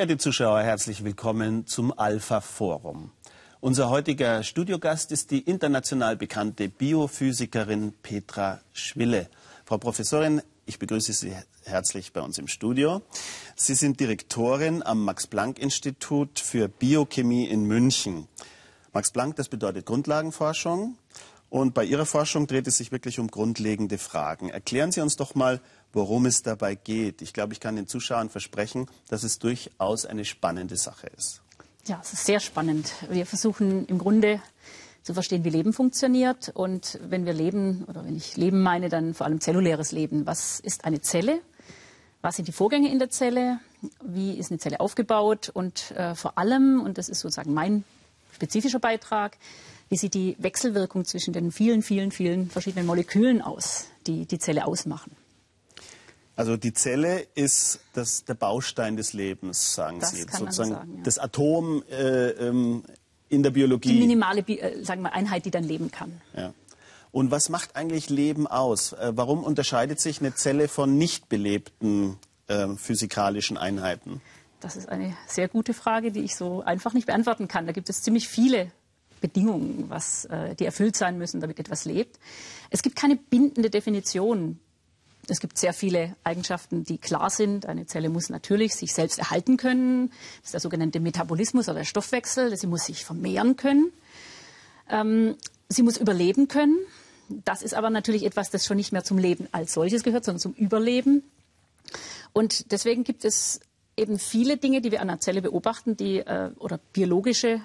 Verehrte Zuschauer, herzlich willkommen zum Alpha Forum. Unser heutiger Studiogast ist die international bekannte Biophysikerin Petra Schwille. Frau Professorin, ich begrüße Sie herzlich bei uns im Studio. Sie sind Direktorin am Max-Planck-Institut für Biochemie in München. Max Planck, das bedeutet Grundlagenforschung. Und bei Ihrer Forschung dreht es sich wirklich um grundlegende Fragen. Erklären Sie uns doch mal, worum es dabei geht. Ich glaube, ich kann den Zuschauern versprechen, dass es durchaus eine spannende Sache ist. Ja, es ist sehr spannend. Wir versuchen im Grunde zu verstehen, wie Leben funktioniert. Und wenn wir Leben, oder wenn ich Leben meine, dann vor allem zelluläres Leben. Was ist eine Zelle? Was sind die Vorgänge in der Zelle? Wie ist eine Zelle aufgebaut? Und äh, vor allem, und das ist sozusagen mein spezifischer Beitrag, wie sieht die Wechselwirkung zwischen den vielen, vielen, vielen verschiedenen Molekülen aus, die die Zelle ausmachen? Also die Zelle ist das, der Baustein des Lebens, sagen das Sie. Kann Sozusagen man sagen, ja. das Atom äh, ähm, in der Biologie. Die minimale äh, sagen wir, Einheit, die dann leben kann. Ja. Und was macht eigentlich Leben aus? Äh, warum unterscheidet sich eine Zelle von nicht belebten äh, physikalischen Einheiten? Das ist eine sehr gute Frage, die ich so einfach nicht beantworten kann. Da gibt es ziemlich viele Bedingungen, was, äh, die erfüllt sein müssen, damit etwas lebt. Es gibt keine bindende Definition. Es gibt sehr viele Eigenschaften, die klar sind. Eine Zelle muss natürlich sich selbst erhalten können. Das ist der sogenannte Metabolismus oder der Stoffwechsel. Sie muss sich vermehren können. Ähm, sie muss überleben können. Das ist aber natürlich etwas, das schon nicht mehr zum Leben als solches gehört, sondern zum Überleben. Und deswegen gibt es eben viele Dinge, die wir an einer Zelle beobachten, die äh, oder biologische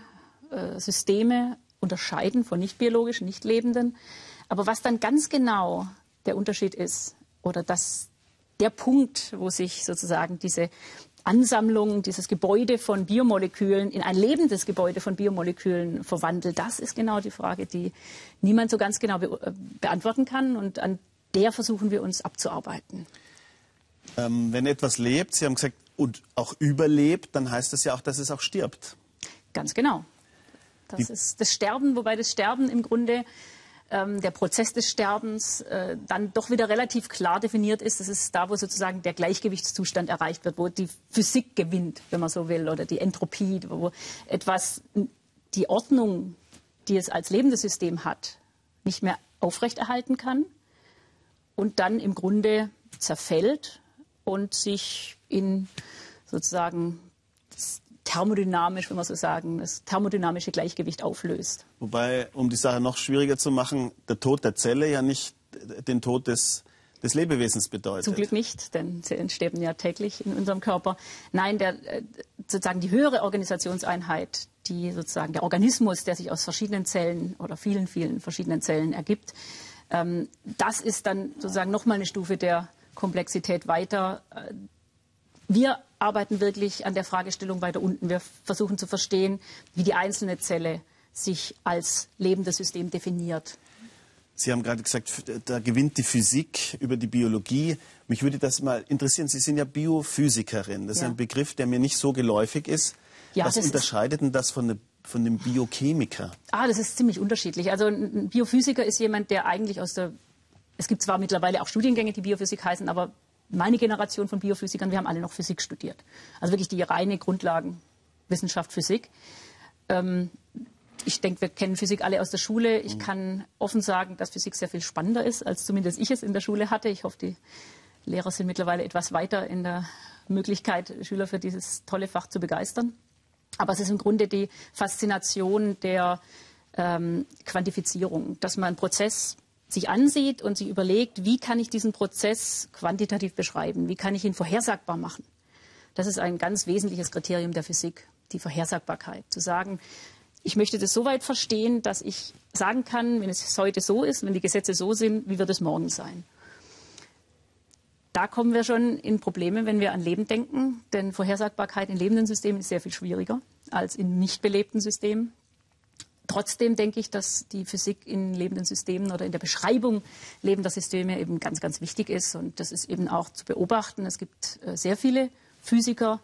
äh, Systeme unterscheiden von nicht biologischen, nicht lebenden. Aber was dann ganz genau der Unterschied ist oder das, der Punkt, wo sich sozusagen diese Ansammlung, dieses Gebäude von Biomolekülen in ein lebendes Gebäude von Biomolekülen verwandelt, das ist genau die Frage, die niemand so ganz genau be äh, beantworten kann und an der versuchen wir uns abzuarbeiten. Ähm, wenn etwas lebt, Sie haben gesagt, und auch überlebt, dann heißt das ja auch, dass es auch stirbt. Ganz genau. Das ist das Sterben, wobei das Sterben im Grunde ähm, der Prozess des Sterbens äh, dann doch wieder relativ klar definiert ist. Das ist da, wo sozusagen der Gleichgewichtszustand erreicht wird, wo die Physik gewinnt, wenn man so will, oder die Entropie, wo etwas, die Ordnung, die es als lebendes System hat, nicht mehr aufrechterhalten kann und dann im Grunde zerfällt und sich in sozusagen thermodynamisch, wenn man so sagen, das thermodynamische Gleichgewicht auflöst. Wobei, um die Sache noch schwieriger zu machen, der Tod der Zelle ja nicht den Tod des, des Lebewesens bedeutet. Zum Glück nicht, denn sie entsterben ja täglich in unserem Körper. Nein, der, äh, sozusagen die höhere Organisationseinheit, die sozusagen der Organismus, der sich aus verschiedenen Zellen oder vielen, vielen verschiedenen Zellen ergibt, ähm, das ist dann sozusagen nochmal eine Stufe der Komplexität weiter. Wir arbeiten wirklich an der Fragestellung weiter unten. Wir versuchen zu verstehen, wie die einzelne Zelle sich als lebendes System definiert. Sie haben gerade gesagt, da gewinnt die Physik über die Biologie. Mich würde das mal interessieren. Sie sind ja Biophysikerin. Das ja. ist ein Begriff, der mir nicht so geläufig ist. Ja, Was unterscheidet denn das von, von dem Biochemiker? Ah, das ist ziemlich unterschiedlich. Also ein Biophysiker ist jemand, der eigentlich aus der es gibt zwar mittlerweile auch Studiengänge, die Biophysik heißen, aber meine Generation von Biophysikern, wir haben alle noch Physik studiert. Also wirklich die reine Grundlagenwissenschaft Physik. Ähm, ich denke, wir kennen Physik alle aus der Schule. Ich kann offen sagen, dass Physik sehr viel spannender ist, als zumindest ich es in der Schule hatte. Ich hoffe, die Lehrer sind mittlerweile etwas weiter in der Möglichkeit, Schüler für dieses tolle Fach zu begeistern. Aber es ist im Grunde die Faszination der ähm, Quantifizierung, dass man einen Prozess sich ansieht und sich überlegt, wie kann ich diesen Prozess quantitativ beschreiben, wie kann ich ihn vorhersagbar machen. Das ist ein ganz wesentliches Kriterium der Physik, die Vorhersagbarkeit. Zu sagen, ich möchte das so weit verstehen, dass ich sagen kann, wenn es heute so ist, wenn die Gesetze so sind, wie wird es morgen sein. Da kommen wir schon in Probleme, wenn wir an Leben denken, denn Vorhersagbarkeit in lebenden Systemen ist sehr viel schwieriger als in nicht belebten Systemen. Trotzdem denke ich, dass die Physik in lebenden Systemen oder in der Beschreibung lebender Systeme eben ganz, ganz wichtig ist. Und das ist eben auch zu beobachten. Es gibt äh, sehr viele Physiker,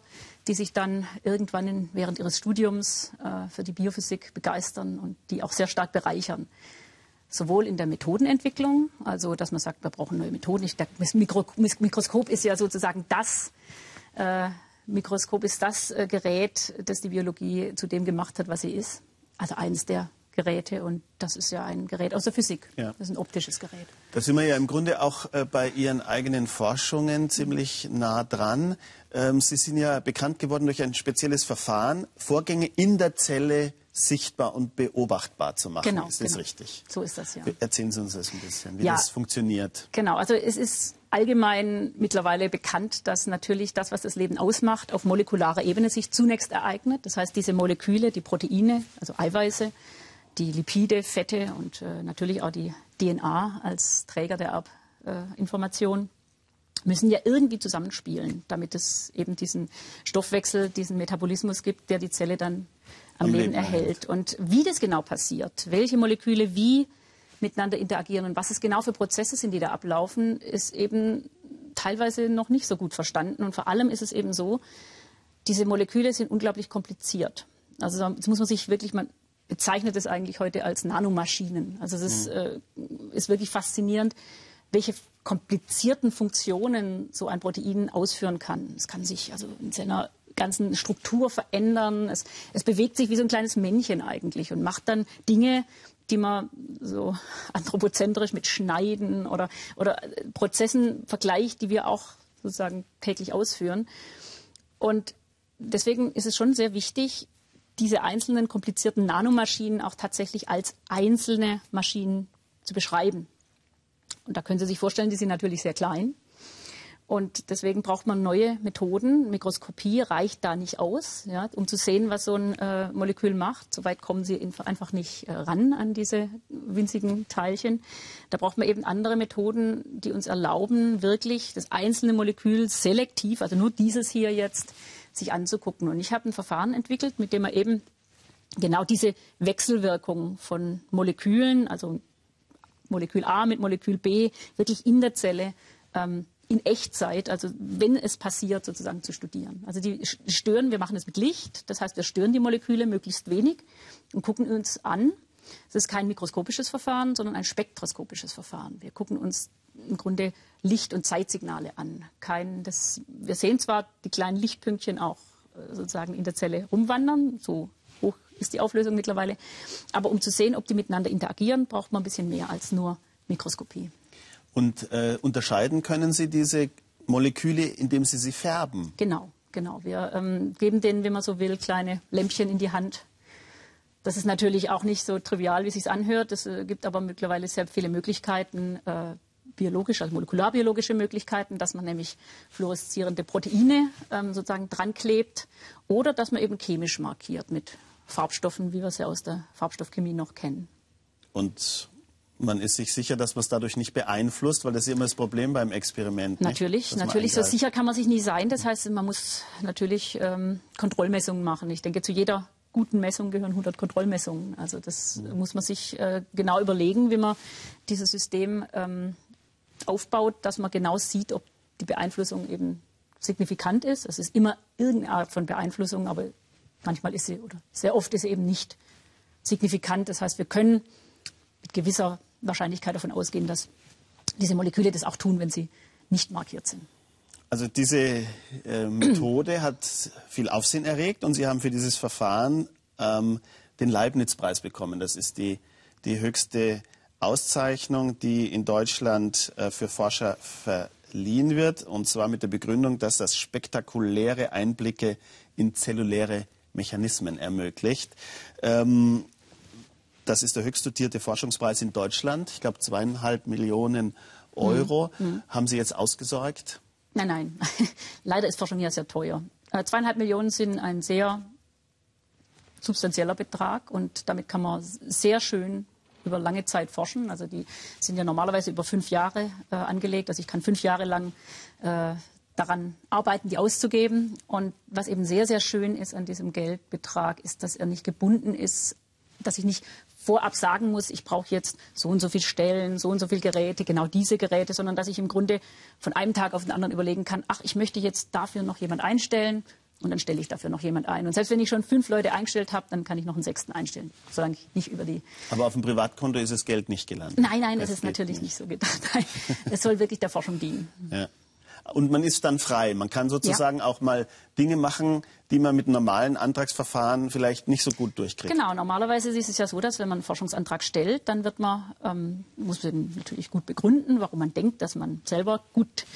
die sich dann irgendwann in, während ihres Studiums äh, für die Biophysik begeistern und die auch sehr stark bereichern. Sowohl in der Methodenentwicklung, also dass man sagt, wir brauchen neue Methoden. das Mikro Mikroskop ist ja sozusagen das äh, Mikroskop ist das äh, Gerät, das die Biologie zu dem gemacht hat, was sie ist. Also eines der Geräte und das ist ja ein Gerät aus der Physik. Ja. Das ist ein optisches Gerät. Da sind wir ja im Grunde auch äh, bei Ihren eigenen Forschungen ziemlich nah dran. Ähm, Sie sind ja bekannt geworden durch ein spezielles Verfahren, Vorgänge in der Zelle sichtbar und beobachtbar zu machen. Genau, ist das genau. richtig? So ist das ja. Erzählen Sie uns das ein bisschen, wie ja, das funktioniert. Genau, also es ist allgemein mittlerweile bekannt, dass natürlich das, was das Leben ausmacht, auf molekularer Ebene sich zunächst ereignet. Das heißt, diese Moleküle, die Proteine, also Eiweiße, die Lipide, Fette und äh, natürlich auch die DNA als Träger der Erbinformation äh, müssen ja irgendwie zusammenspielen, damit es eben diesen Stoffwechsel, diesen Metabolismus gibt, der die Zelle dann am, am Leben, Leben erhält. Und wie das genau passiert, welche Moleküle wie miteinander interagieren und was es genau für Prozesse sind, die da ablaufen, ist eben teilweise noch nicht so gut verstanden. Und vor allem ist es eben so, diese Moleküle sind unglaublich kompliziert. Also jetzt muss man sich wirklich, man bezeichnet es eigentlich heute als Nanomaschinen. Also es ist, mhm. äh, ist wirklich faszinierend, welche komplizierten Funktionen so ein Protein ausführen kann. Es kann sich also in seiner ganzen Struktur verändern. Es, es bewegt sich wie so ein kleines Männchen eigentlich und macht dann Dinge, die man so anthropozentrisch mit Schneiden oder, oder Prozessen vergleicht, die wir auch sozusagen täglich ausführen. Und deswegen ist es schon sehr wichtig, diese einzelnen komplizierten Nanomaschinen auch tatsächlich als einzelne Maschinen zu beschreiben. Und da können Sie sich vorstellen, die sind natürlich sehr klein. Und deswegen braucht man neue Methoden. Mikroskopie reicht da nicht aus, ja, um zu sehen, was so ein äh, Molekül macht. Soweit kommen Sie einfach nicht äh, ran an diese winzigen Teilchen. Da braucht man eben andere Methoden, die uns erlauben, wirklich das einzelne Molekül selektiv, also nur dieses hier jetzt, sich anzugucken. Und ich habe ein Verfahren entwickelt, mit dem man eben genau diese Wechselwirkung von Molekülen, also Molekül A mit Molekül B, wirklich in der Zelle ähm, in Echtzeit, also wenn es passiert, sozusagen zu studieren. Also die stören, wir machen das mit Licht, das heißt, wir stören die Moleküle möglichst wenig und gucken uns an. Es ist kein mikroskopisches Verfahren, sondern ein spektroskopisches Verfahren. Wir gucken uns im Grunde Licht- und Zeitsignale an. Kein, das, wir sehen zwar die kleinen Lichtpünktchen auch äh, sozusagen in der Zelle rumwandern, so hoch ist die Auflösung mittlerweile, aber um zu sehen, ob die miteinander interagieren, braucht man ein bisschen mehr als nur Mikroskopie. Und äh, unterscheiden können Sie diese Moleküle, indem Sie sie färben? Genau, genau. Wir ähm, geben denen, wenn man so will, kleine Lämpchen in die Hand. Das ist natürlich auch nicht so trivial, wie es sich anhört. Es äh, gibt aber mittlerweile sehr viele Möglichkeiten, äh, biologische, also molekularbiologische Möglichkeiten, dass man nämlich fluoreszierende Proteine ähm, sozusagen dran klebt oder dass man eben chemisch markiert mit Farbstoffen, wie wir sie aus der Farbstoffchemie noch kennen. Und man ist sich sicher, dass man es dadurch nicht beeinflusst, weil das ist immer das Problem beim Experiment. Natürlich, natürlich. So sicher kann man sich nie sein. Das heißt, man muss natürlich ähm, Kontrollmessungen machen. Ich denke, zu jeder guten Messung gehören 100 Kontrollmessungen. Also das mhm. muss man sich äh, genau überlegen, wie man dieses System ähm, aufbaut, dass man genau sieht, ob die Beeinflussung eben signifikant ist. Es ist immer irgendeine Art von Beeinflussung, aber manchmal ist sie oder sehr oft ist sie eben nicht signifikant. Das heißt, wir können mit gewisser Wahrscheinlichkeit davon ausgehen, dass diese Moleküle das auch tun, wenn sie nicht markiert sind. Also diese äh, Methode hat viel Aufsehen erregt und Sie haben für dieses Verfahren ähm, den Leibniz-Preis bekommen. Das ist die, die höchste Auszeichnung, die in Deutschland äh, für Forscher verliehen wird. Und zwar mit der Begründung, dass das spektakuläre Einblicke in zelluläre Mechanismen ermöglicht. Ähm, das ist der höchst dotierte Forschungspreis in Deutschland. Ich glaube, zweieinhalb Millionen Euro. Mhm. Haben Sie jetzt ausgesorgt? Nein, nein. Leider ist Forschung hier sehr teuer. Äh, zweieinhalb Millionen sind ein sehr substanzieller Betrag und damit kann man sehr schön über lange Zeit forschen. Also die sind ja normalerweise über fünf Jahre äh, angelegt. Also ich kann fünf Jahre lang äh, daran arbeiten, die auszugeben. Und was eben sehr, sehr schön ist an diesem Geldbetrag, ist, dass er nicht gebunden ist, dass ich nicht vorab sagen muss, ich brauche jetzt so und so viele Stellen, so und so viele Geräte, genau diese Geräte, sondern dass ich im Grunde von einem Tag auf den anderen überlegen kann, ach, ich möchte jetzt dafür noch jemand einstellen und dann stelle ich dafür noch jemand ein. Und selbst wenn ich schon fünf Leute eingestellt habe, dann kann ich noch einen sechsten einstellen, solange ich nicht über die. Aber auf dem Privatkonto ist das Geld nicht gelandet. Nein, nein, das, das ist natürlich nicht. nicht so gedacht. es soll wirklich der Forschung dienen. Ja. Und man ist dann frei. Man kann sozusagen ja. auch mal Dinge machen, die man mit normalen Antragsverfahren vielleicht nicht so gut durchkriegt. Genau, normalerweise ist es ja so, dass wenn man einen Forschungsantrag stellt, dann wird man, ähm, muss man natürlich gut begründen, warum man denkt, dass man selber gut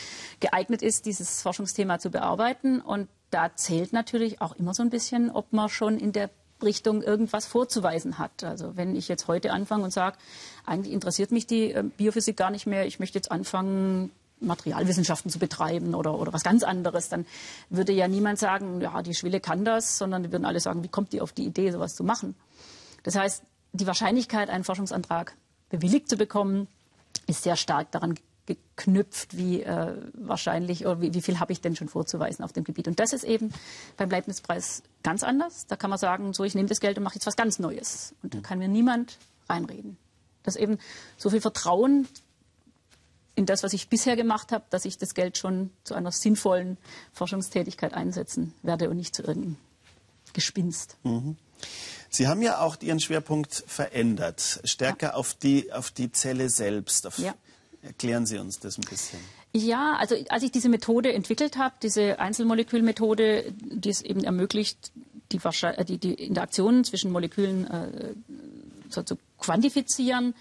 geeignet ist, dieses Forschungsthema zu bearbeiten. Und da zählt natürlich auch immer so ein bisschen, ob man schon in der Richtung irgendwas vorzuweisen hat. Also wenn ich jetzt heute anfange und sage, eigentlich interessiert mich die äh, Biophysik gar nicht mehr, ich möchte jetzt anfangen, Materialwissenschaften zu betreiben oder, oder was ganz anderes, dann würde ja niemand sagen, ja, die Schwille kann das, sondern die würden alle sagen, wie kommt die auf die Idee, sowas zu machen? Das heißt, die Wahrscheinlichkeit, einen Forschungsantrag bewilligt zu bekommen, ist sehr stark daran geknüpft, wie äh, wahrscheinlich oder wie, wie viel habe ich denn schon vorzuweisen auf dem Gebiet. Und das ist eben beim Leibniz-Preis ganz anders. Da kann man sagen, so ich nehme das Geld und mache jetzt was ganz Neues. Und da kann mir niemand reinreden. Das ist eben so viel Vertrauen in das, was ich bisher gemacht habe, dass ich das Geld schon zu einer sinnvollen Forschungstätigkeit einsetzen werde und nicht zu irgendeinem Gespinst. Mhm. Sie haben ja auch Ihren Schwerpunkt verändert, stärker ja. auf, die, auf die Zelle selbst. Auf, ja. Erklären Sie uns das ein bisschen. Ja, also als ich diese Methode entwickelt habe, diese Einzelmolekülmethode, die es eben ermöglicht, die, äh, die, die Interaktionen zwischen Molekülen äh, so zu quantifizieren,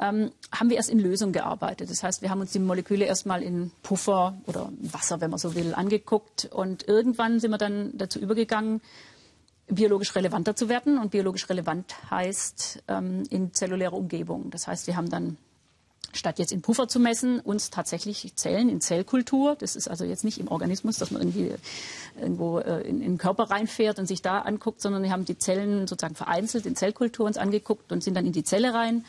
ähm, haben wir erst in Lösung gearbeitet. Das heißt, wir haben uns die Moleküle erstmal in Puffer oder Wasser, wenn man so will, angeguckt. Und irgendwann sind wir dann dazu übergegangen, biologisch relevanter zu werden. Und biologisch relevant heißt ähm, in zellulärer Umgebung. Das heißt, wir haben dann statt jetzt in Puffer zu messen, uns tatsächlich Zellen in Zellkultur, das ist also jetzt nicht im Organismus, dass man irgendwie irgendwo äh, in, in, den Körper reinfährt und sich da anguckt, sondern wir haben die Zellen sozusagen vereinzelt in Zellkultur uns angeguckt und sind dann in die Zelle rein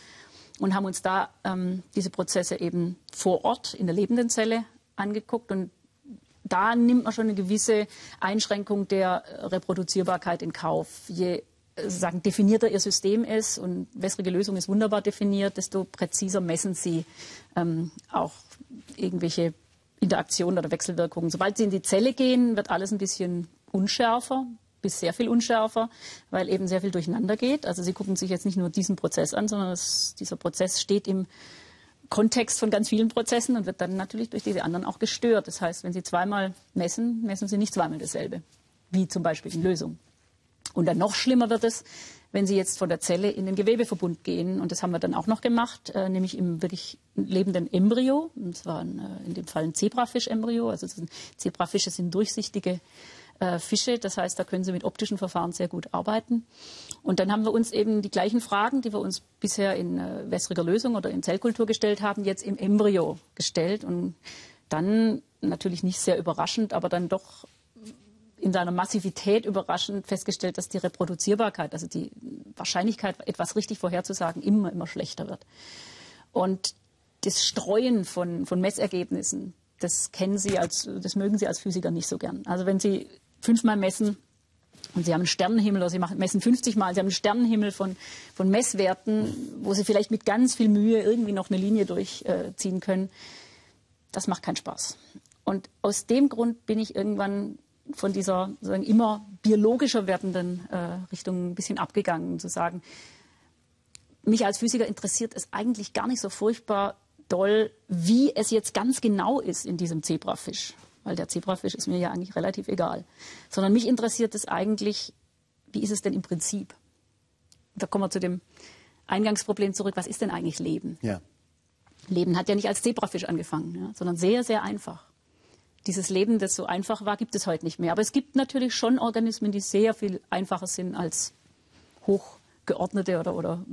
und haben uns da ähm, diese Prozesse eben vor Ort in der lebenden Zelle angeguckt. Und da nimmt man schon eine gewisse Einschränkung der Reproduzierbarkeit in Kauf. Je äh, sagen, definierter Ihr System ist und wässrige Lösung ist wunderbar definiert, desto präziser messen Sie ähm, auch irgendwelche Interaktionen oder Wechselwirkungen. Sobald Sie in die Zelle gehen, wird alles ein bisschen unschärfer bis sehr viel unschärfer, weil eben sehr viel durcheinander geht. Also Sie gucken sich jetzt nicht nur diesen Prozess an, sondern es, dieser Prozess steht im Kontext von ganz vielen Prozessen und wird dann natürlich durch diese anderen auch gestört. Das heißt, wenn Sie zweimal messen, messen Sie nicht zweimal dasselbe, wie zum Beispiel in Lösung. Und dann noch schlimmer wird es, wenn Sie jetzt von der Zelle in den Gewebeverbund gehen. Und das haben wir dann auch noch gemacht, äh, nämlich im wirklich lebenden Embryo. Und zwar ein, äh, in dem Fall ein Zebrafisch-Embryo. Also Zebrafische sind durchsichtige äh, Fische. Das heißt, da können Sie mit optischen Verfahren sehr gut arbeiten. Und dann haben wir uns eben die gleichen Fragen, die wir uns bisher in äh, wässriger Lösung oder in Zellkultur gestellt haben, jetzt im Embryo gestellt. Und dann natürlich nicht sehr überraschend, aber dann doch in seiner Massivität überraschend festgestellt, dass die Reproduzierbarkeit, also die Wahrscheinlichkeit, etwas richtig vorherzusagen, immer, immer schlechter wird. Und das Streuen von, von Messergebnissen, das kennen Sie als, das mögen Sie als Physiker nicht so gern. Also wenn Sie fünfmal messen und Sie haben einen Sternenhimmel oder Sie machen, messen 50 Mal, Sie haben einen Sternenhimmel von, von Messwerten, wo Sie vielleicht mit ganz viel Mühe irgendwie noch eine Linie durchziehen können. Das macht keinen Spaß. Und aus dem Grund bin ich irgendwann von dieser sagen, immer biologischer werdenden äh, Richtung ein bisschen abgegangen, zu sagen, mich als Physiker interessiert es eigentlich gar nicht so furchtbar doll, wie es jetzt ganz genau ist in diesem Zebrafisch weil der Zebrafisch ist mir ja eigentlich relativ egal. Sondern mich interessiert es eigentlich, wie ist es denn im Prinzip? Da kommen wir zu dem Eingangsproblem zurück, was ist denn eigentlich Leben? Ja. Leben hat ja nicht als Zebrafisch angefangen, ja, sondern sehr, sehr einfach. Dieses Leben, das so einfach war, gibt es heute nicht mehr. Aber es gibt natürlich schon Organismen, die sehr viel einfacher sind als hochgeordnete oder, oder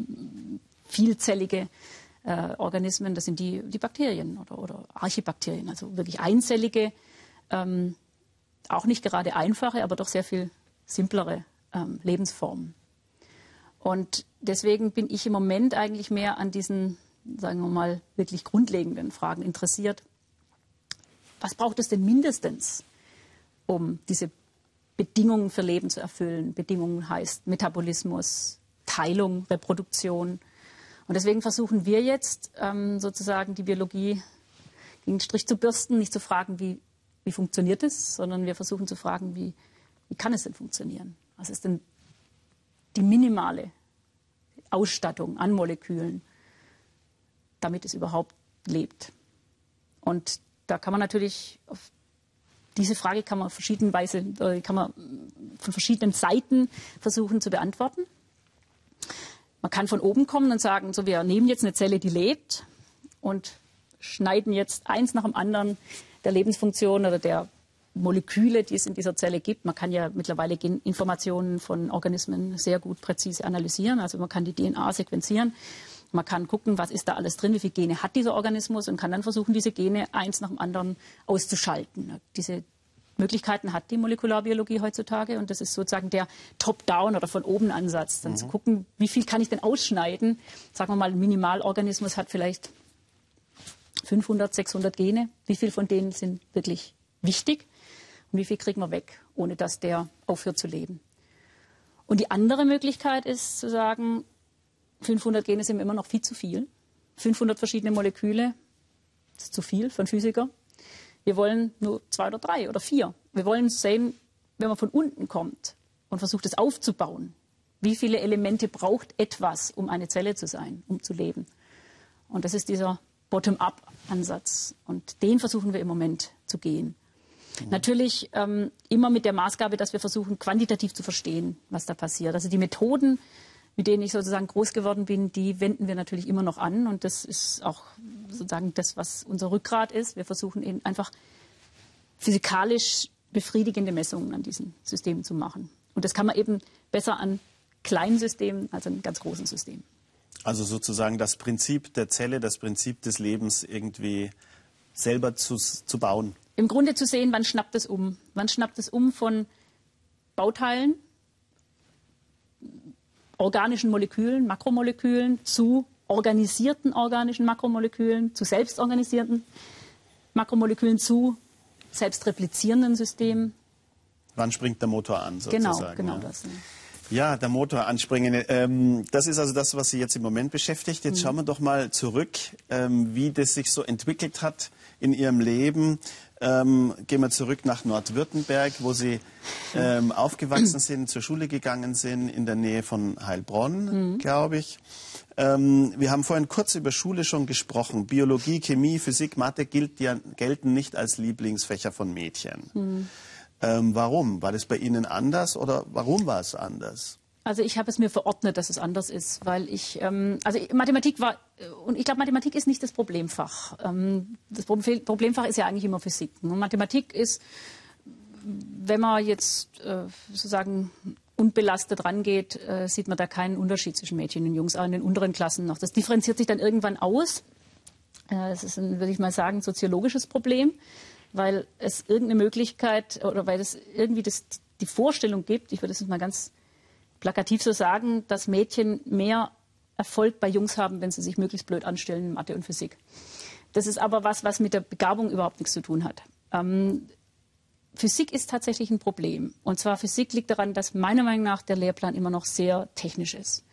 vielzellige äh, Organismen. Das sind die, die Bakterien oder, oder Archibakterien, also wirklich einzellige ähm, auch nicht gerade einfache, aber doch sehr viel simplere ähm, Lebensformen. Und deswegen bin ich im Moment eigentlich mehr an diesen, sagen wir mal, wirklich grundlegenden Fragen interessiert. Was braucht es denn mindestens, um diese Bedingungen für Leben zu erfüllen? Bedingungen heißt Metabolismus, Teilung, Reproduktion. Und deswegen versuchen wir jetzt ähm, sozusagen die Biologie gegen den Strich zu bürsten, nicht zu fragen, wie wie funktioniert es, sondern wir versuchen zu fragen, wie, wie kann es denn funktionieren? Was ist denn die minimale Ausstattung an Molekülen, damit es überhaupt lebt? Und da kann man natürlich auf diese Frage kann man verschiedenweise, äh, kann man von verschiedenen Seiten versuchen zu beantworten. Man kann von oben kommen und sagen, so wir nehmen jetzt eine Zelle, die lebt und schneiden jetzt eins nach dem anderen der Lebensfunktion oder der Moleküle, die es in dieser Zelle gibt. Man kann ja mittlerweile Informationen von Organismen sehr gut präzise analysieren. Also man kann die DNA sequenzieren. Man kann gucken, was ist da alles drin, wie viele Gene hat dieser Organismus und kann dann versuchen, diese Gene eins nach dem anderen auszuschalten. Diese Möglichkeiten hat die Molekularbiologie heutzutage und das ist sozusagen der Top-Down oder von oben Ansatz, dann mhm. zu gucken, wie viel kann ich denn ausschneiden. Sagen wir mal, ein Minimalorganismus hat vielleicht 500, 600 Gene. Wie viel von denen sind wirklich wichtig und wie viel kriegen wir weg, ohne dass der aufhört zu leben? Und die andere Möglichkeit ist zu sagen, 500 Gene sind immer noch viel zu viel. 500 verschiedene Moleküle ist zu viel für einen Physiker. Wir wollen nur zwei oder drei oder vier. Wir wollen sehen, wenn man von unten kommt und versucht es aufzubauen, wie viele Elemente braucht etwas, um eine Zelle zu sein, um zu leben. Und das ist dieser Bottom-up-Ansatz. Und den versuchen wir im Moment zu gehen. Mhm. Natürlich ähm, immer mit der Maßgabe, dass wir versuchen, quantitativ zu verstehen, was da passiert. Also die Methoden, mit denen ich sozusagen groß geworden bin, die wenden wir natürlich immer noch an. Und das ist auch sozusagen das, was unser Rückgrat ist. Wir versuchen eben einfach physikalisch befriedigende Messungen an diesen Systemen zu machen. Und das kann man eben besser an kleinen Systemen als an ganz großen Systemen. Also sozusagen das Prinzip der Zelle, das Prinzip des Lebens irgendwie selber zu, zu bauen. Im Grunde zu sehen, wann schnappt es um. Wann schnappt es um von Bauteilen, organischen Molekülen, Makromolekülen zu organisierten organischen Makromolekülen, zu selbstorganisierten Makromolekülen, zu selbstreplizierenden Systemen. Wann springt der Motor an, genau, sozusagen? Genau, genau ja. das. Ja, der Motor anspringen. Ähm, das ist also das, was Sie jetzt im Moment beschäftigt. Jetzt mhm. schauen wir doch mal zurück, ähm, wie das sich so entwickelt hat in Ihrem Leben. Ähm, gehen wir zurück nach Nordwürttemberg, wo Sie ähm, aufgewachsen sind, zur Schule gegangen sind, in der Nähe von Heilbronn, mhm. glaube ich. Ähm, wir haben vorhin kurz über Schule schon gesprochen. Biologie, Chemie, Physik, Mathe gilt, gelten nicht als Lieblingsfächer von Mädchen. Ähm, warum? War das bei Ihnen anders oder warum war es anders? Also ich habe es mir verordnet, dass es anders ist, weil ich, ähm, also Mathematik war, und ich glaube, Mathematik ist nicht das Problemfach. Ähm, das Problemfach ist ja eigentlich immer Physik. Und Mathematik ist, wenn man jetzt äh, sozusagen unbelastet rangeht, äh, sieht man da keinen Unterschied zwischen Mädchen und Jungs, auch in den unteren Klassen noch. Das differenziert sich dann irgendwann aus. Äh, das ist ein, würde ich mal sagen, soziologisches Problem, weil es irgendeine Möglichkeit oder weil es irgendwie das, die Vorstellung gibt, ich würde es mal ganz plakativ so sagen, dass Mädchen mehr Erfolg bei Jungs haben, wenn sie sich möglichst blöd anstellen in Mathe und Physik. Das ist aber was, was mit der Begabung überhaupt nichts zu tun hat. Ähm, Physik ist tatsächlich ein Problem. Und zwar Physik liegt daran, dass meiner Meinung nach der Lehrplan immer noch sehr technisch ist.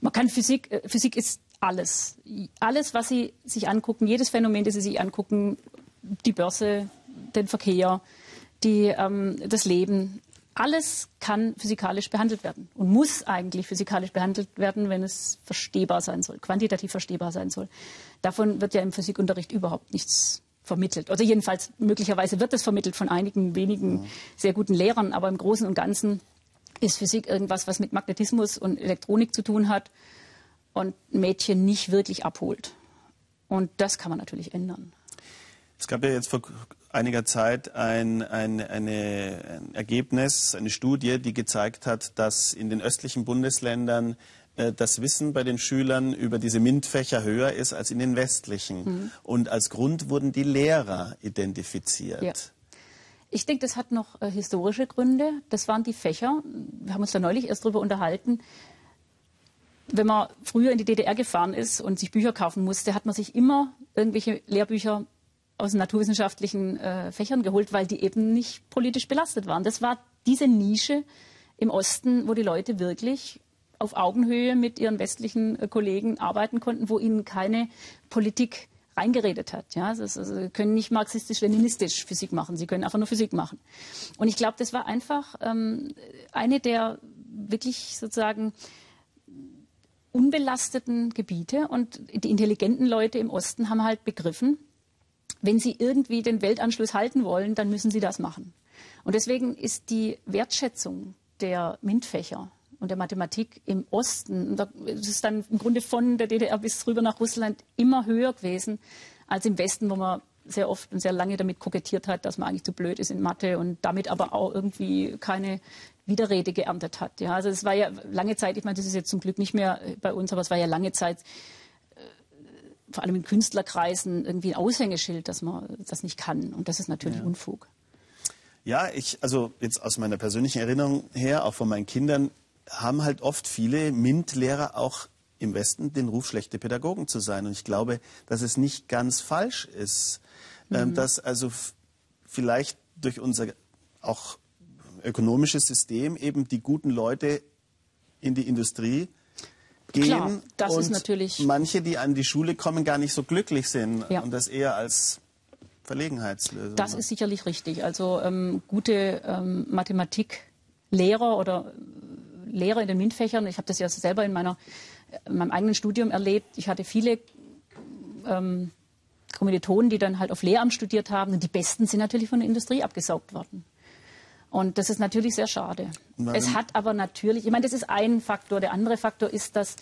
Man kann Physik, äh, Physik ist alles. Alles, was Sie sich angucken, jedes Phänomen, das Sie sich angucken, die Börse, den Verkehr, die, ähm, das Leben, alles kann physikalisch behandelt werden und muss eigentlich physikalisch behandelt werden, wenn es verstehbar sein soll, quantitativ verstehbar sein soll. Davon wird ja im Physikunterricht überhaupt nichts vermittelt. Oder jedenfalls möglicherweise wird es vermittelt von einigen wenigen sehr guten Lehrern, aber im Großen und Ganzen ist Physik irgendwas, was mit Magnetismus und Elektronik zu tun hat und Mädchen nicht wirklich abholt. Und das kann man natürlich ändern. Es gab ja jetzt vor einiger Zeit ein, ein, eine, ein Ergebnis, eine Studie, die gezeigt hat, dass in den östlichen Bundesländern äh, das Wissen bei den Schülern über diese MINT-Fächer höher ist als in den westlichen. Mhm. Und als Grund wurden die Lehrer identifiziert. Ja. Ich denke, das hat noch äh, historische Gründe. Das waren die Fächer. Wir haben uns da neulich erst darüber unterhalten. Wenn man früher in die DDR gefahren ist und sich Bücher kaufen musste, hat man sich immer irgendwelche Lehrbücher aus naturwissenschaftlichen äh, Fächern geholt, weil die eben nicht politisch belastet waren. Das war diese Nische im Osten, wo die Leute wirklich auf Augenhöhe mit ihren westlichen äh, Kollegen arbeiten konnten, wo ihnen keine Politik reingeredet hat. Ja, also, sie können nicht marxistisch-leninistisch Physik machen, sie können einfach nur Physik machen. Und ich glaube, das war einfach ähm, eine der wirklich sozusagen unbelasteten Gebiete. Und die intelligenten Leute im Osten haben halt begriffen, wenn sie irgendwie den Weltanschluss halten wollen, dann müssen sie das machen. Und deswegen ist die Wertschätzung der MINT-Fächer und der Mathematik im Osten, das ist dann im Grunde von der DDR bis rüber nach Russland immer höher gewesen als im Westen, wo man sehr oft und sehr lange damit kokettiert hat, dass man eigentlich zu blöd ist in Mathe und damit aber auch irgendwie keine Widerrede geerntet hat. Ja, also es war ja lange Zeit, ich meine, das ist jetzt zum Glück nicht mehr bei uns, aber es war ja lange Zeit vor allem in Künstlerkreisen irgendwie ein Aushängeschild, dass man das nicht kann. Und das ist natürlich ja. Unfug. Ja, ich, also jetzt aus meiner persönlichen Erinnerung her, auch von meinen Kindern, haben halt oft viele MINT-Lehrer auch im Westen den Ruf, schlechte Pädagogen zu sein. Und ich glaube, dass es nicht ganz falsch ist, ähm, mhm. dass also vielleicht durch unser auch ökonomisches System eben die guten Leute in die Industrie gehen Klar, das und ist natürlich manche, die an die Schule kommen, gar nicht so glücklich sind ja. und das eher als Verlegenheitslösung. Das ist sicherlich richtig. Also ähm, gute ähm, Mathematiklehrer oder Lehrer in den MINT-Fächern, ich habe das ja selber in, meiner, in meinem eigenen Studium erlebt. Ich hatte viele ähm, Kommilitonen, die dann halt auf Lehramt studiert haben. Und die Besten sind natürlich von der Industrie abgesaugt worden. Und das ist natürlich sehr schade. Es hat aber natürlich, ich meine, das ist ein Faktor. Der andere Faktor ist, dass,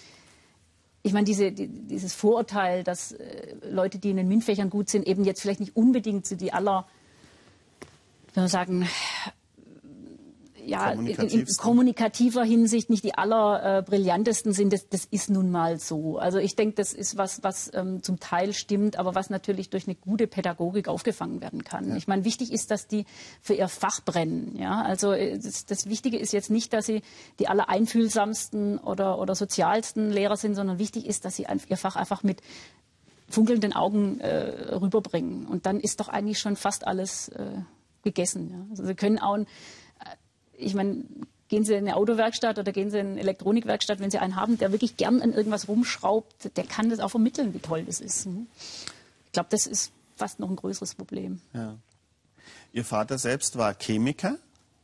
ich meine, diese, die, dieses Vorurteil, dass äh, Leute, die in den MINT-Fächern gut sind, eben jetzt vielleicht nicht unbedingt zu die aller, wenn wir sagen, ja, in, in, kommunikativer Hinsicht nicht die allerbrillantesten äh, sind, das, das, ist nun mal so. Also ich denke, das ist was, was ähm, zum Teil stimmt, aber was natürlich durch eine gute Pädagogik aufgefangen werden kann. Ja. Ich meine, wichtig ist, dass die für ihr Fach brennen. Ja? Also äh, das, das Wichtige ist jetzt nicht, dass sie die allereinfühlsamsten oder, oder sozialsten Lehrer sind, sondern wichtig ist, dass sie ihr Fach einfach mit funkelnden Augen äh, rüberbringen. Und dann ist doch eigentlich schon fast alles äh, gegessen. Ja? Also sie können auch ich meine, gehen Sie in eine Autowerkstatt oder gehen Sie in eine Elektronikwerkstatt, wenn Sie einen haben, der wirklich gern an irgendwas rumschraubt, der kann das auch vermitteln, wie toll das ist. Mhm. Ich glaube, das ist fast noch ein größeres Problem. Ja. Ihr Vater selbst war Chemiker.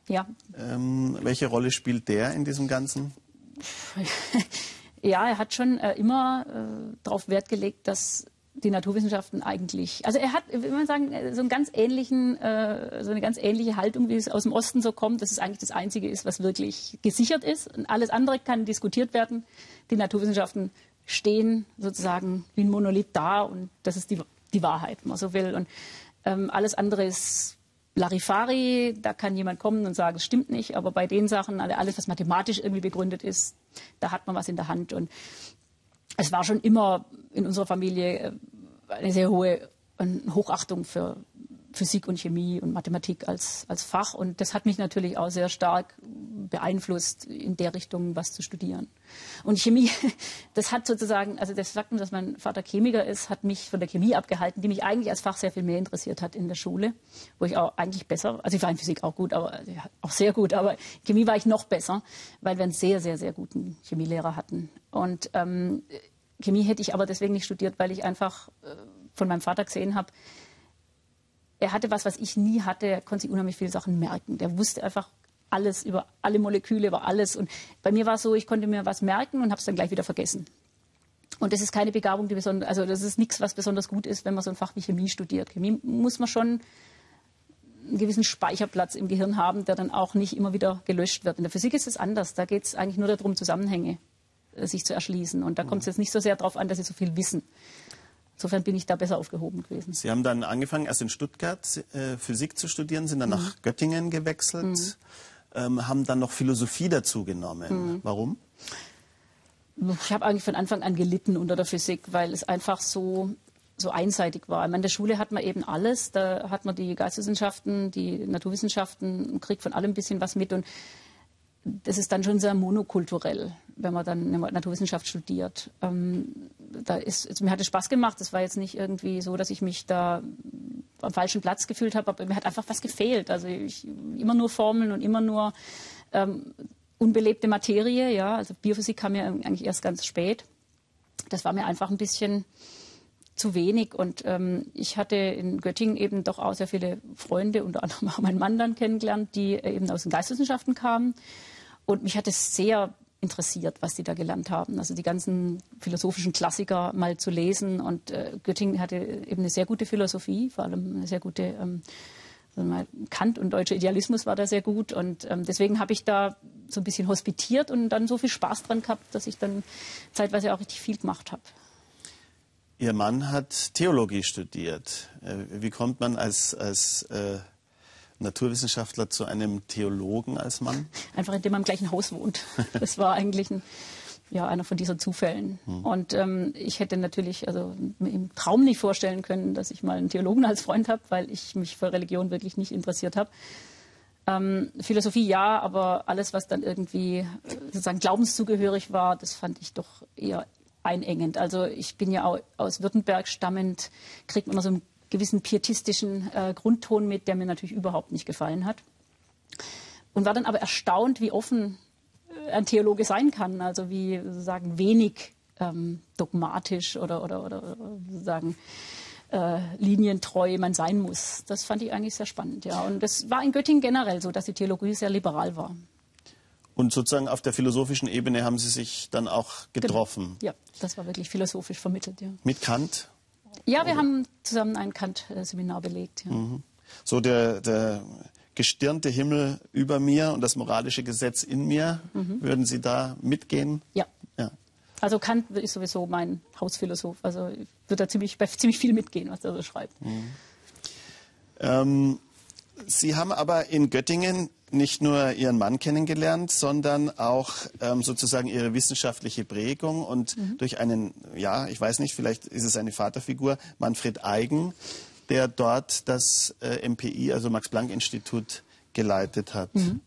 Ja. Ähm, welche Rolle spielt der in diesem Ganzen? ja, er hat schon äh, immer äh, darauf Wert gelegt, dass die Naturwissenschaften eigentlich. Also er hat, will man sagen, so, einen ganz ähnlichen, äh, so eine ganz ähnliche Haltung, wie es aus dem Osten so kommt, dass es eigentlich das Einzige ist, was wirklich gesichert ist. Und alles andere kann diskutiert werden. Die Naturwissenschaften stehen sozusagen wie ein Monolith da und das ist die, die Wahrheit, wenn man so will. Und ähm, alles andere ist Larifari, da kann jemand kommen und sagen, es stimmt nicht, aber bei den Sachen, alles, was mathematisch irgendwie begründet ist, da hat man was in der Hand. Und es war schon immer in unserer Familie äh, eine sehr hohe Hochachtung für Physik und Chemie und Mathematik als, als Fach. Und das hat mich natürlich auch sehr stark beeinflusst, in der Richtung was zu studieren. Und Chemie, das hat sozusagen, also das sagt dass mein Vater Chemiker ist, hat mich von der Chemie abgehalten, die mich eigentlich als Fach sehr viel mehr interessiert hat in der Schule, wo ich auch eigentlich besser, also ich war in Physik auch gut, aber auch sehr gut, aber Chemie war ich noch besser, weil wir einen sehr, sehr, sehr guten Chemielehrer hatten. Und ähm, Chemie hätte ich aber deswegen nicht studiert, weil ich einfach äh, von meinem Vater gesehen habe, er hatte was, was ich nie hatte. Er konnte sich unheimlich viele Sachen merken. Der wusste einfach alles über alle Moleküle, über alles. Und bei mir war es so, ich konnte mir was merken und habe es dann gleich wieder vergessen. Und das ist keine Begabung, die besonders, also das ist nichts, was besonders gut ist, wenn man so ein Fach wie Chemie studiert. Chemie muss man schon einen gewissen Speicherplatz im Gehirn haben, der dann auch nicht immer wieder gelöscht wird. In der Physik ist es anders. Da geht es eigentlich nur darum, Zusammenhänge äh, sich zu erschließen. Und da kommt es jetzt nicht so sehr darauf an, dass sie so viel wissen. Insofern bin ich da besser aufgehoben gewesen. Sie haben dann angefangen, erst in Stuttgart äh, Physik zu studieren, sind dann mhm. nach Göttingen gewechselt, mhm. ähm, haben dann noch Philosophie dazu genommen. Mhm. Warum? Ich habe eigentlich von Anfang an gelitten unter der Physik, weil es einfach so so einseitig war. In der Schule hat man eben alles. Da hat man die Geisteswissenschaften, die Naturwissenschaften, kriegt von allem ein bisschen was mit. Und das ist dann schon sehr monokulturell, wenn man dann Naturwissenschaft studiert. Ähm, da ist, also mir hat es Spaß gemacht. Es war jetzt nicht irgendwie so, dass ich mich da am falschen Platz gefühlt habe, aber mir hat einfach was gefehlt. Also ich, immer nur Formeln und immer nur ähm, unbelebte Materie. Ja, also Biophysik kam ja eigentlich erst ganz spät. Das war mir einfach ein bisschen zu wenig. Und ähm, ich hatte in Göttingen eben doch auch sehr viele Freunde, unter anderem auch meinen Mann dann kennengelernt, die eben aus den Geisteswissenschaften kamen. Und mich hat es sehr interessiert, was die da gelernt haben. Also die ganzen philosophischen Klassiker mal zu lesen. Und äh, Göttingen hatte eben eine sehr gute Philosophie, vor allem eine sehr gute ähm, Kant und deutscher Idealismus war da sehr gut. Und ähm, deswegen habe ich da so ein bisschen hospitiert und dann so viel Spaß dran gehabt, dass ich dann zeitweise auch richtig viel gemacht habe. Ihr Mann hat Theologie studiert. Äh, wie kommt man als, als äh, Naturwissenschaftler zu einem Theologen als Mann? Einfach indem man im gleichen Haus wohnt. Das war eigentlich ein, ja, einer von diesen Zufällen. Hm. Und ähm, ich hätte natürlich also mir im Traum nicht vorstellen können, dass ich mal einen Theologen als Freund habe, weil ich mich für Religion wirklich nicht interessiert habe. Ähm, Philosophie ja, aber alles, was dann irgendwie äh, sozusagen glaubenszugehörig war, das fand ich doch eher einengend. Also ich bin ja auch aus Württemberg stammend, kriegt man immer so einen gewissen pietistischen äh, Grundton mit, der mir natürlich überhaupt nicht gefallen hat. Und war dann aber erstaunt, wie offen äh, ein Theologe sein kann, also wie sozusagen wenig ähm, dogmatisch oder, oder, oder sozusagen äh, linientreu man sein muss. Das fand ich eigentlich sehr spannend. Ja. Und das war in Göttingen generell so, dass die Theologie sehr liberal war. Und sozusagen auf der philosophischen Ebene haben Sie sich dann auch getroffen. Genau. Ja, das war wirklich philosophisch vermittelt. Ja. Mit Kant? Ja, wir haben zusammen ein Kant-Seminar belegt. Ja. Mhm. So der, der gestirnte Himmel über mir und das moralische Gesetz in mir, mhm. würden Sie da mitgehen? Ja. ja. Also Kant ist sowieso mein Hausphilosoph. Also ich würde da ziemlich, bei ziemlich viel mitgehen, was er so schreibt. Mhm. Ähm, Sie haben aber in Göttingen nicht nur Ihren Mann kennengelernt, sondern auch ähm, sozusagen Ihre wissenschaftliche Prägung und mhm. durch einen, ja, ich weiß nicht, vielleicht ist es eine Vaterfigur, Manfred Eigen, der dort das äh, MPI, also Max-Planck-Institut, geleitet hat. Mhm.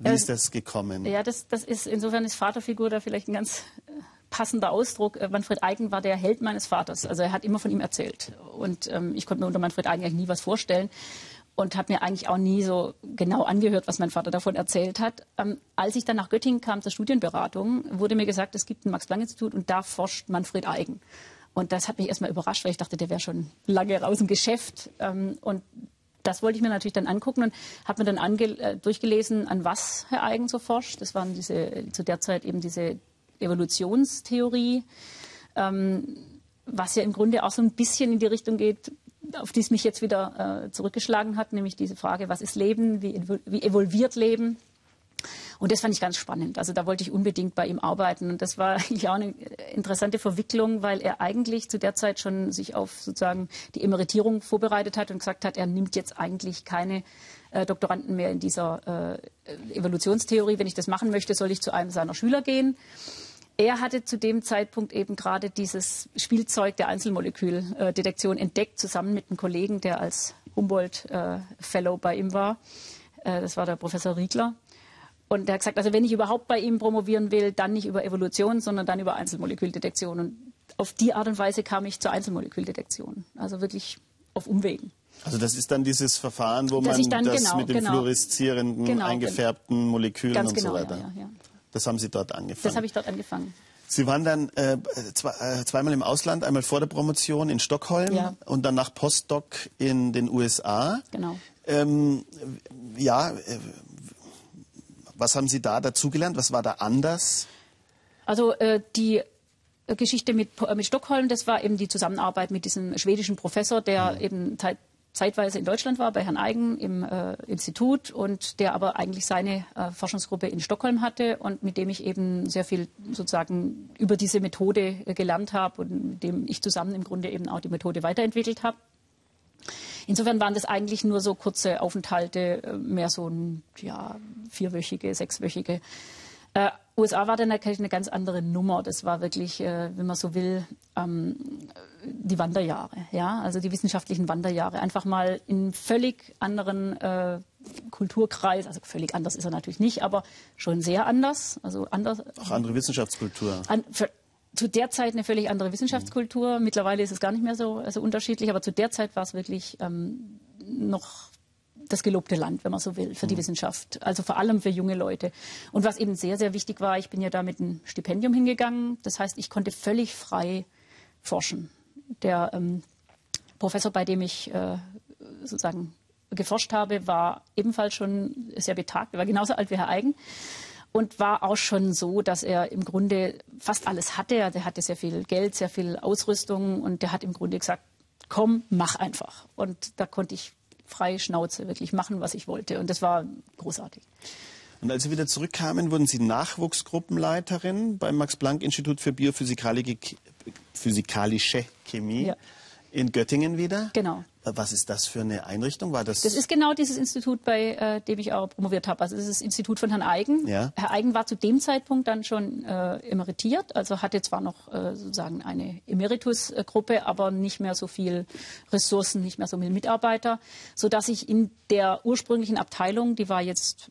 Wie ist das gekommen? Ja, das, das ist insofern ist Vaterfigur da vielleicht ein ganz äh, passender Ausdruck. Äh, Manfred Eigen war der Held meines Vaters. Also er hat immer von ihm erzählt. Und ähm, ich konnte mir unter Manfred Eigen eigentlich nie was vorstellen und habe mir eigentlich auch nie so genau angehört, was mein Vater davon erzählt hat. Ähm, als ich dann nach Göttingen kam zur Studienberatung, wurde mir gesagt, es gibt ein Max-Planck-Institut und da forscht Manfred Eigen. Und das hat mich erstmal überrascht, weil ich dachte, der wäre schon lange raus im Geschäft. Ähm, und das wollte ich mir natürlich dann angucken und habe mir dann äh, durchgelesen, an was Herr Eigen so forscht. Das waren diese, zu der Zeit eben diese Evolutionstheorie, ähm, was ja im Grunde auch so ein bisschen in die Richtung geht, auf die es mich jetzt wieder äh, zurückgeschlagen hat, nämlich diese Frage, was ist Leben, wie, wie evolviert Leben? Und das fand ich ganz spannend. Also da wollte ich unbedingt bei ihm arbeiten. Und das war eigentlich auch eine interessante Verwicklung, weil er eigentlich zu der Zeit schon sich auf sozusagen die Emeritierung vorbereitet hat und gesagt hat, er nimmt jetzt eigentlich keine äh, Doktoranden mehr in dieser äh, Evolutionstheorie. Wenn ich das machen möchte, soll ich zu einem seiner Schüler gehen. Er hatte zu dem Zeitpunkt eben gerade dieses Spielzeug der Einzelmoleküldetektion entdeckt, zusammen mit einem Kollegen, der als Humboldt-Fellow bei ihm war. Äh, das war der Professor Riegler. Und er hat gesagt, also wenn ich überhaupt bei ihm promovieren will, dann nicht über Evolution, sondern dann über Einzelmoleküldetektion. Und auf die Art und Weise kam ich zur Einzelmoleküldetektion. Also wirklich auf Umwegen. Also das ist dann dieses Verfahren, wo man das genau, mit den genau, fluoreszierenden, genau, eingefärbten Molekülen und genau, so weiter. Ja, ja, ja. Das haben Sie dort angefangen. Das habe ich dort angefangen. Sie waren dann äh, zwei, äh, zweimal im Ausland, einmal vor der Promotion in Stockholm ja. und dann nach Postdoc in den USA. Genau. Ähm, ja, äh, was haben Sie da dazugelernt? Was war da anders? Also äh, die Geschichte mit, äh, mit Stockholm, das war eben die Zusammenarbeit mit diesem schwedischen Professor, der mhm. eben zeitweise in Deutschland war, bei Herrn Eigen im äh, Institut und der aber eigentlich seine äh, Forschungsgruppe in Stockholm hatte und mit dem ich eben sehr viel sozusagen über diese Methode äh, gelernt habe und mit dem ich zusammen im Grunde eben auch die Methode weiterentwickelt habe. Insofern waren das eigentlich nur so kurze Aufenthalte, äh, mehr so ein, ja, vierwöchige, sechswöchige. Äh, USA war dann natürlich eine ganz andere Nummer. Das war wirklich, äh, wenn man so will, ähm, die Wanderjahre, ja, also die wissenschaftlichen Wanderjahre. Einfach mal in völlig anderen äh, Kulturkreis, also völlig anders ist er natürlich nicht, aber schon sehr anders. Also anders. Auch andere Wissenschaftskultur. An, für, zu der Zeit eine völlig andere Wissenschaftskultur. Mhm. Mittlerweile ist es gar nicht mehr so also unterschiedlich, aber zu der Zeit war es wirklich ähm, noch das gelobte Land, wenn man so will, für die mhm. Wissenschaft. Also vor allem für junge Leute. Und was eben sehr, sehr wichtig war, ich bin ja da mit einem Stipendium hingegangen. Das heißt, ich konnte völlig frei forschen. Der ähm, Professor, bei dem ich äh, sozusagen geforscht habe, war ebenfalls schon sehr betagt. Er war genauso alt wie Herr Eigen. und war auch schon so, dass er im Grunde fast alles hatte. Er hatte sehr viel Geld, sehr viel Ausrüstung und der hat im Grunde gesagt, komm, mach einfach. Und da konnte ich freie Schnauze wirklich machen, was ich wollte. Und das war großartig. Und als Sie wieder zurückkamen, wurden Sie Nachwuchsgruppenleiterin beim Max-Planck-Institut für biophysikalische Chemie. Ja in Göttingen wieder. Genau. Was ist das für eine Einrichtung? War das? Das ist genau dieses Institut, bei äh, dem ich auch promoviert habe. Also das ist das Institut von Herrn Eigen. Ja. Herr Eigen war zu dem Zeitpunkt dann schon äh, emeritiert, also hatte zwar noch äh, sozusagen eine Emeritusgruppe, aber nicht mehr so viel Ressourcen, nicht mehr so viele Mitarbeiter, so dass ich in der ursprünglichen Abteilung, die war jetzt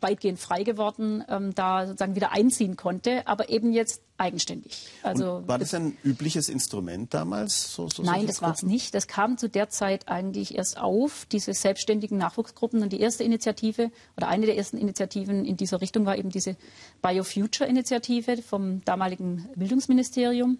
weitgehend frei geworden, ähm, da sozusagen wieder einziehen konnte, aber eben jetzt eigenständig. Also Und war das ein übliches Instrument damals? So, so Nein, das war es nicht. Das kam zu der Zeit eigentlich erst auf, diese selbstständigen Nachwuchsgruppen. Und die erste Initiative oder eine der ersten Initiativen in dieser Richtung war eben diese Biofuture-Initiative vom damaligen Bildungsministerium.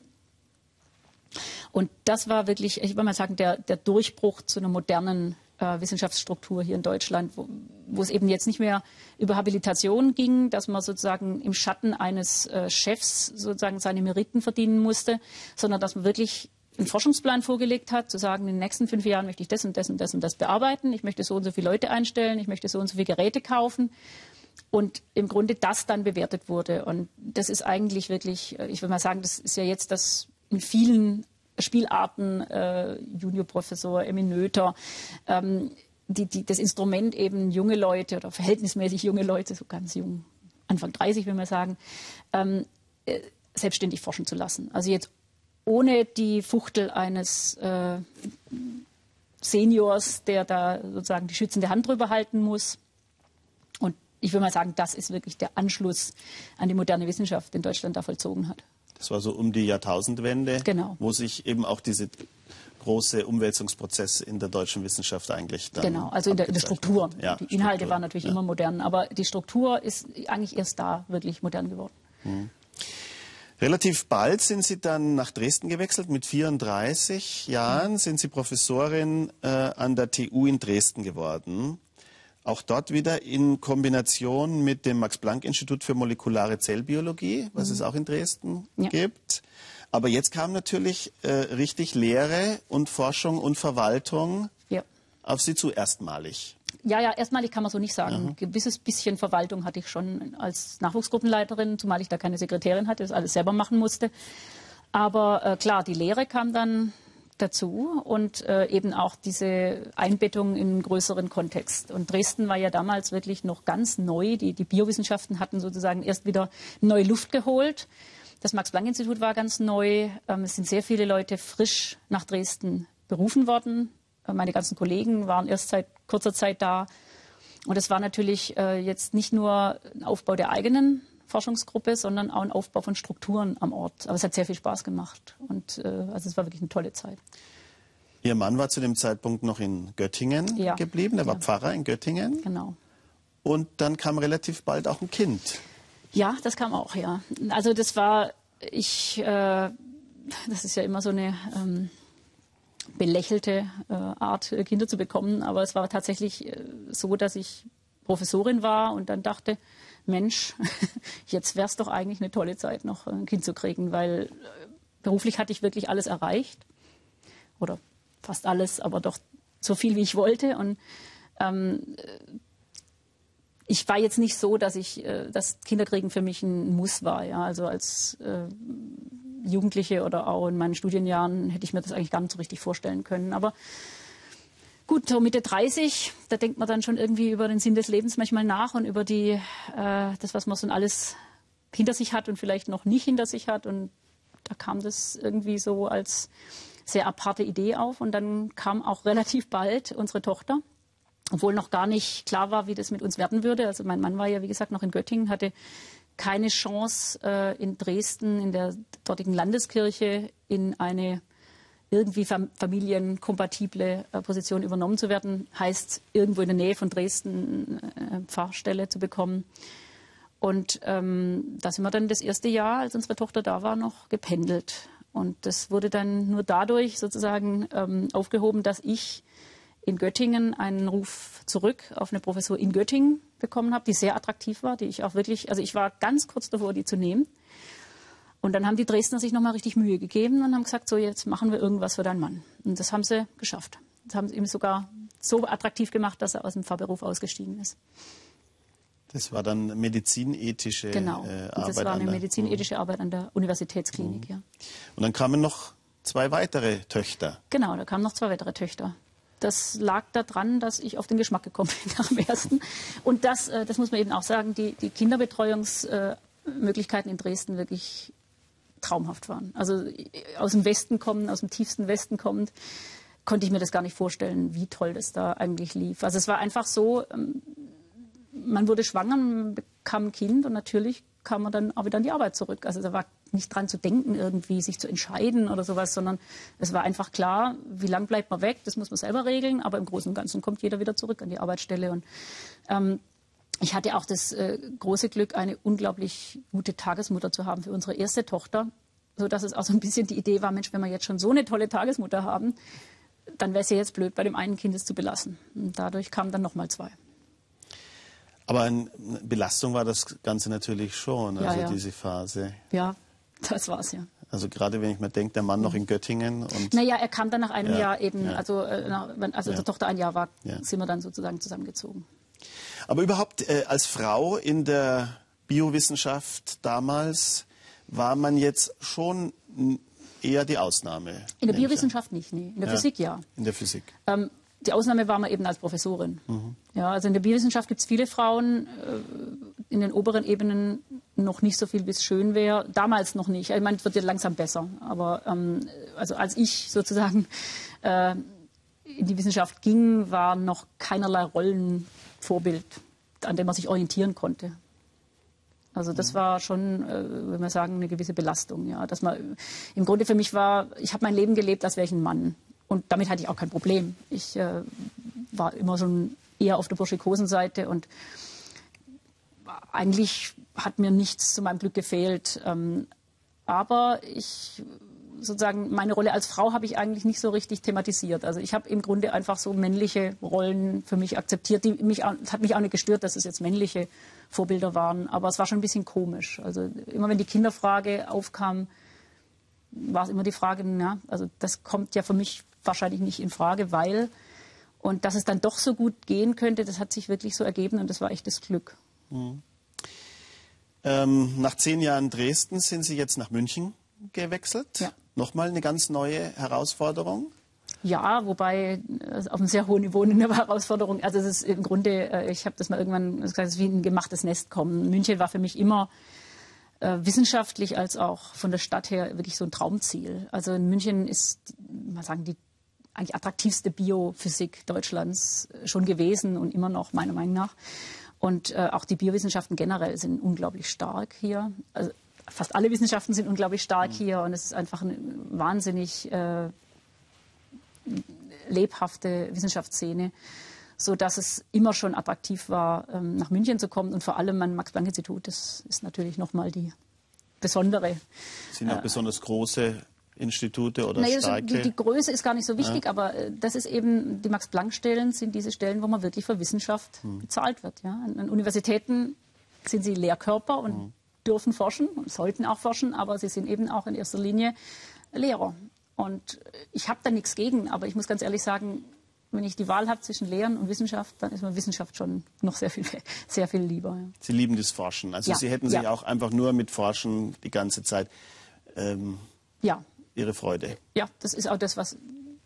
Und das war wirklich, ich würde mal sagen, der, der Durchbruch zu einer modernen äh, Wissenschaftsstruktur hier in Deutschland, wo, wo, es eben jetzt nicht mehr über Habilitation ging, dass man sozusagen im Schatten eines äh, Chefs sozusagen seine Meriten verdienen musste, sondern dass man wirklich einen Forschungsplan vorgelegt hat, zu sagen, in den nächsten fünf Jahren möchte ich das und das und das und das bearbeiten, ich möchte so und so viele Leute einstellen, ich möchte so und so viele Geräte kaufen und im Grunde das dann bewertet wurde. Und das ist eigentlich wirklich, äh, ich würde mal sagen, das ist ja jetzt das in vielen Spielarten, äh, Juniorprofessor Emmy Noether, ähm, die, die, das Instrument eben junge Leute oder verhältnismäßig junge Leute, so ganz jung, Anfang 30 will man sagen, ähm, äh, selbstständig forschen zu lassen. Also jetzt ohne die Fuchtel eines äh, Seniors, der da sozusagen die schützende Hand drüber halten muss. Und ich will mal sagen, das ist wirklich der Anschluss an die moderne Wissenschaft, den Deutschland da vollzogen hat. Das war so um die Jahrtausendwende, genau. wo sich eben auch diese große Umwälzungsprozess in der deutschen Wissenschaft eigentlich dann Genau, also in der, in der Struktur. Ja, die Inhalte Struktur, waren natürlich ja. immer modern, aber die Struktur ist eigentlich erst da wirklich modern geworden. Mhm. Relativ bald sind Sie dann nach Dresden gewechselt. Mit 34 Jahren mhm. sind Sie Professorin äh, an der TU in Dresden geworden. Auch dort wieder in Kombination mit dem Max-Planck-Institut für molekulare Zellbiologie, was mhm. es auch in Dresden ja. gibt. Aber jetzt kam natürlich äh, richtig Lehre und Forschung und Verwaltung ja. auf Sie zu erstmalig. Ja, ja, erstmalig kann man so nicht sagen. Ein gewisses bisschen Verwaltung hatte ich schon als Nachwuchsgruppenleiterin, zumal ich da keine Sekretärin hatte, das alles selber machen musste. Aber äh, klar, die Lehre kam dann dazu und äh, eben auch diese Einbettung in einen größeren Kontext. Und Dresden war ja damals wirklich noch ganz neu. Die, die Biowissenschaften hatten sozusagen erst wieder neue Luft geholt. Das Max-Planck-Institut war ganz neu. Ähm, es sind sehr viele Leute frisch nach Dresden berufen worden. Äh, meine ganzen Kollegen waren erst seit kurzer Zeit da. Und es war natürlich äh, jetzt nicht nur ein Aufbau der eigenen Forschungsgruppe, sondern auch ein Aufbau von Strukturen am Ort. Aber es hat sehr viel Spaß gemacht und äh, also es war wirklich eine tolle Zeit. Ihr Mann war zu dem Zeitpunkt noch in Göttingen ja. geblieben. Er war ja. Pfarrer in Göttingen. Genau. Und dann kam relativ bald auch ein Kind. Ja, das kam auch, ja. Also das war, ich, äh, das ist ja immer so eine ähm, belächelte äh, Art, Kinder zu bekommen. Aber es war tatsächlich äh, so, dass ich Professorin war und dann dachte, Mensch, jetzt wäre es doch eigentlich eine tolle Zeit, noch ein Kind zu kriegen, weil äh, beruflich hatte ich wirklich alles erreicht. Oder fast alles, aber doch so viel, wie ich wollte. Und ähm, ich war jetzt nicht so, dass ich, äh, dass Kinderkriegen für mich ein Muss war. Ja? Also als äh, Jugendliche oder auch in meinen Studienjahren hätte ich mir das eigentlich gar nicht so richtig vorstellen können. Aber Gut, so Mitte 30, da denkt man dann schon irgendwie über den Sinn des Lebens manchmal nach und über die, äh, das, was man so alles hinter sich hat und vielleicht noch nicht hinter sich hat. Und da kam das irgendwie so als sehr aparte Idee auf. Und dann kam auch relativ bald unsere Tochter, obwohl noch gar nicht klar war, wie das mit uns werden würde. Also mein Mann war ja, wie gesagt, noch in Göttingen, hatte keine Chance, äh, in Dresden, in der dortigen Landeskirche, in eine irgendwie familienkompatible äh, Position übernommen zu werden, heißt irgendwo in der Nähe von Dresden äh, Pfarrstelle zu bekommen. Und ähm, da sind wir dann das erste Jahr, als unsere Tochter da war, noch gependelt. Und das wurde dann nur dadurch sozusagen ähm, aufgehoben, dass ich in Göttingen einen Ruf zurück auf eine Professur in Göttingen bekommen habe, die sehr attraktiv war, die ich auch wirklich, also ich war ganz kurz davor, die zu nehmen. Und dann haben die Dresdner sich nochmal richtig Mühe gegeben und haben gesagt, so jetzt machen wir irgendwas für deinen Mann. Und das haben sie geschafft. Das haben sie ihm sogar so attraktiv gemacht, dass er aus dem Pfarrberuf ausgestiegen ist. Das war dann medizinethische genau. äh, Arbeit. Genau. Das war eine medizinethische mhm. Arbeit an der Universitätsklinik, mhm. ja. Und dann kamen noch zwei weitere Töchter. Genau, da kamen noch zwei weitere Töchter. Das lag daran, dass ich auf den Geschmack gekommen bin nach dem ersten. Und das, äh, das muss man eben auch sagen, die, die Kinderbetreuungsmöglichkeiten in Dresden wirklich traumhaft waren. Also aus dem Westen kommen, aus dem tiefsten Westen kommend, konnte ich mir das gar nicht vorstellen, wie toll das da eigentlich lief. Also es war einfach so, ähm, man wurde schwanger, bekam ein Kind und natürlich kam man dann auch wieder an die Arbeit zurück. Also da war nicht dran zu denken, irgendwie sich zu entscheiden oder sowas, sondern es war einfach klar, wie lang bleibt man weg, das muss man selber regeln, aber im Großen und Ganzen kommt jeder wieder zurück an die Arbeitsstelle. Und ähm, ich hatte auch das äh, große Glück, eine unglaublich gute Tagesmutter zu haben für unsere erste Tochter, sodass es auch so ein bisschen die Idee war, Mensch, wenn wir jetzt schon so eine tolle Tagesmutter haben, dann wäre es ja jetzt blöd, bei dem einen Kind es zu belassen. Und dadurch kamen dann nochmal zwei. Aber eine Belastung war das Ganze natürlich schon, also ja, ja. diese Phase. Ja, das war es ja. Also gerade wenn ich mir denke, der Mann noch in Göttingen und. Naja, er kam dann nach einem ja, Jahr eben, also äh, als also ja. Tochter ein Jahr war, sind wir dann sozusagen zusammengezogen. Aber überhaupt äh, als Frau in der Biowissenschaft damals war man jetzt schon eher die Ausnahme. In der Biowissenschaft nicht, nee. In der Physik ja. In der Physik. Ähm, die Ausnahme war man eben als Professorin. Mhm. Ja, also in der Biowissenschaft gibt es viele Frauen, äh, in den oberen Ebenen noch nicht so viel, wie es schön wäre. Damals noch nicht. Ich meine, es wird ja langsam besser. Aber ähm, also als ich sozusagen äh, in die Wissenschaft ging, war noch keinerlei Rollenvorbild, an dem man sich orientieren konnte. Also das mhm. war schon, äh, wenn wir sagen, eine gewisse Belastung. Ja, dass man im Grunde für mich war, ich habe mein Leben gelebt, als wäre ich ein Mann. Und damit hatte ich auch kein Problem. Ich äh, war immer so eher auf der Burschikosenseite und eigentlich hat mir nichts zu meinem Glück gefehlt. Ähm, aber ich sozusagen meine Rolle als Frau habe ich eigentlich nicht so richtig thematisiert. Also ich habe im Grunde einfach so männliche Rollen für mich akzeptiert. Die mich, es hat mich auch nicht gestört, dass es jetzt männliche Vorbilder waren, aber es war schon ein bisschen komisch. Also immer wenn die Kinderfrage aufkam, war es immer die Frage, ja, also das kommt ja für mich wahrscheinlich nicht in Frage, weil und dass es dann doch so gut gehen könnte, das hat sich wirklich so ergeben und das war echt das Glück. Mhm. Ähm, nach zehn Jahren Dresden sind Sie jetzt nach München gewechselt. Ja. Nochmal eine ganz neue Herausforderung. Ja, wobei äh, auf einem sehr hohen Niveau eine Herausforderung. Also es ist im Grunde, äh, ich habe das mal irgendwann gesagt, es ist wie ein gemachtes Nest kommen. München war für mich immer äh, wissenschaftlich als auch von der Stadt her wirklich so ein Traumziel. Also in München ist, mal sagen, die eigentlich attraktivste Biophysik Deutschlands schon gewesen und immer noch, meiner Meinung nach. Und äh, auch die Biowissenschaften generell sind unglaublich stark hier. Also fast alle Wissenschaften sind unglaublich stark mhm. hier und es ist einfach eine wahnsinnig äh, lebhafte Wissenschaftsszene, so dass es immer schon attraktiv war, ähm, nach München zu kommen und vor allem mein Max-Planck-Institut. Das ist natürlich nochmal die besondere. Sind auch äh, besonders große Institute oder naja, starke? Die, die, Größe ist gar nicht so wichtig, ja. aber äh, das ist eben, die Max-Planck-Stellen sind diese Stellen, wo man wirklich für Wissenschaft hm. bezahlt wird. Ja? An, an, Universitäten sind sie Lehrkörper und hm. Dürfen forschen und sollten auch forschen, aber sie sind eben auch in erster Linie Lehrer. Und ich habe da nichts gegen, aber ich muss ganz ehrlich sagen, wenn ich die Wahl habe zwischen Lehren und Wissenschaft, dann ist mir Wissenschaft schon noch sehr viel, sehr viel lieber. Ja. Sie lieben das Forschen. Also ja. Sie hätten sich ja. auch einfach nur mit Forschen die ganze Zeit ähm. Ihre Freude. Ja, das ist auch das, was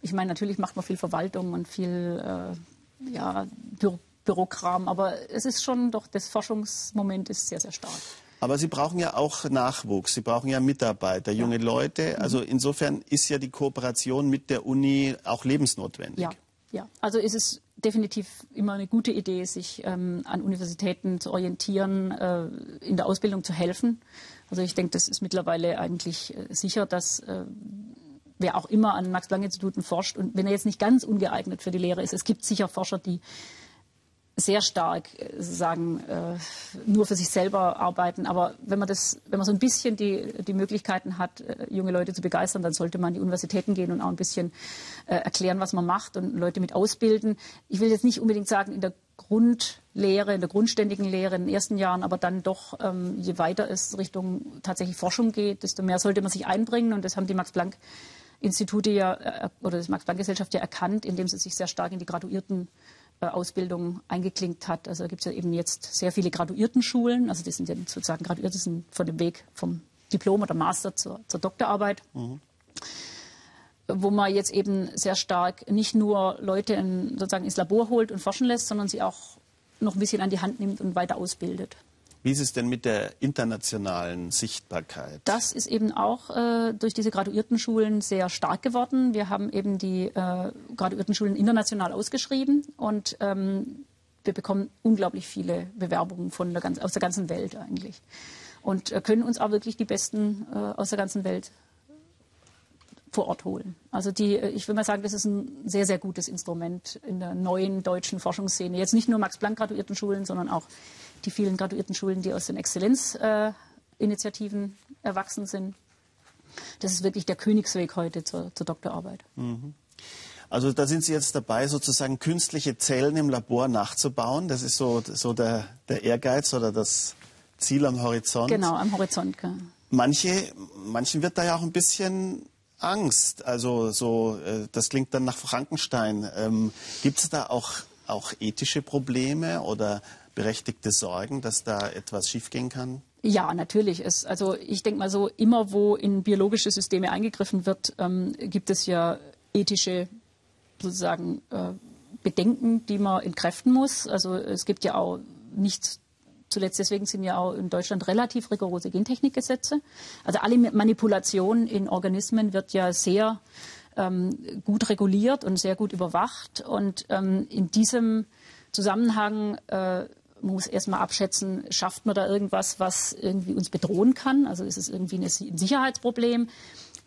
ich meine. Natürlich macht man viel Verwaltung und viel äh, ja, Bü Bürokram, aber es ist schon doch, das Forschungsmoment ist sehr, sehr stark. Aber Sie brauchen ja auch Nachwuchs, Sie brauchen ja Mitarbeiter, junge ja. Leute. Also mhm. insofern ist ja die Kooperation mit der Uni auch lebensnotwendig. Ja, ja. also ist es definitiv immer eine gute Idee, sich ähm, an Universitäten zu orientieren, äh, in der Ausbildung zu helfen. Also ich denke, das ist mittlerweile eigentlich äh, sicher, dass äh, wer auch immer an Max-Planck-Instituten forscht und wenn er jetzt nicht ganz ungeeignet für die Lehre ist, es gibt sicher Forscher, die sehr stark äh, sagen, äh, nur für sich selber arbeiten. Aber wenn man das, wenn man so ein bisschen die, die Möglichkeiten hat, äh, junge Leute zu begeistern, dann sollte man an die Universitäten gehen und auch ein bisschen erklären, was man macht und Leute mit ausbilden. Ich will jetzt nicht unbedingt sagen, in der Grund Lehre, in der grundständigen Lehre in den ersten Jahren, aber dann doch, ähm, je weiter es Richtung tatsächlich Forschung geht, desto mehr sollte man sich einbringen. Und das haben die Max-Planck-Institute ja äh, oder die Max-Planck-Gesellschaft ja erkannt, indem sie sich sehr stark in die Graduiertenausbildung eingeklinkt hat. Also da gibt es ja eben jetzt sehr viele Graduiertenschulen, also die sind ja sozusagen Graduierte sind von dem Weg vom Diplom oder Master zur, zur Doktorarbeit. Mhm wo man jetzt eben sehr stark nicht nur Leute in, sozusagen ins Labor holt und forschen lässt, sondern sie auch noch ein bisschen an die Hand nimmt und weiter ausbildet. Wie ist es denn mit der internationalen Sichtbarkeit? Das ist eben auch äh, durch diese Graduiertenschulen sehr stark geworden. Wir haben eben die äh, Graduiertenschulen international ausgeschrieben und ähm, wir bekommen unglaublich viele Bewerbungen von der ganz, aus der ganzen Welt eigentlich. Und äh, können uns auch wirklich die Besten äh, aus der ganzen Welt vor Ort holen. Also die, äh, ich will mal sagen, das ist ein sehr, sehr gutes Instrument in der neuen deutschen Forschungsszene. Jetzt nicht nur Max-Planck-Graduiertenschulen, sondern auch die vielen Graduiertenschulen, die aus den Exzellenzinitiativen äh, erwachsen sind. Das ist wirklich der Königsweg heute zur, zur Doktorarbeit. Mhm. Also da sind Sie jetzt dabei, sozusagen künstliche Zellen im Labor nachzubauen. Das ist so, so der, der Ehrgeiz oder das Ziel am Horizont. Genau, am Horizont. Manche, manchen wird da ja auch ein bisschen Angst. Also so, äh, das klingt dann nach Frankenstein. Ähm, Gibt es da auch, auch ethische Probleme oder berechtigte Sorgen, dass da etwas schiefgehen kann? Ja, natürlich. Es, also ich denke mal so, immer wo in biologische Systeme eingegriffen wird, ähm, gibt es ja ethische sozusagen äh, Bedenken, die man entkräften muss. Also es gibt ja auch nichts Zuletzt deswegen sind ja auch in Deutschland relativ rigorose Gentechnikgesetze. Also alle Manipulation in Organismen wird ja sehr ähm, gut reguliert und sehr gut überwacht. Und ähm, in diesem Zusammenhang äh, muss erstmal abschätzen, schafft man da irgendwas, was irgendwie uns bedrohen kann? Also ist es irgendwie ein Sicherheitsproblem?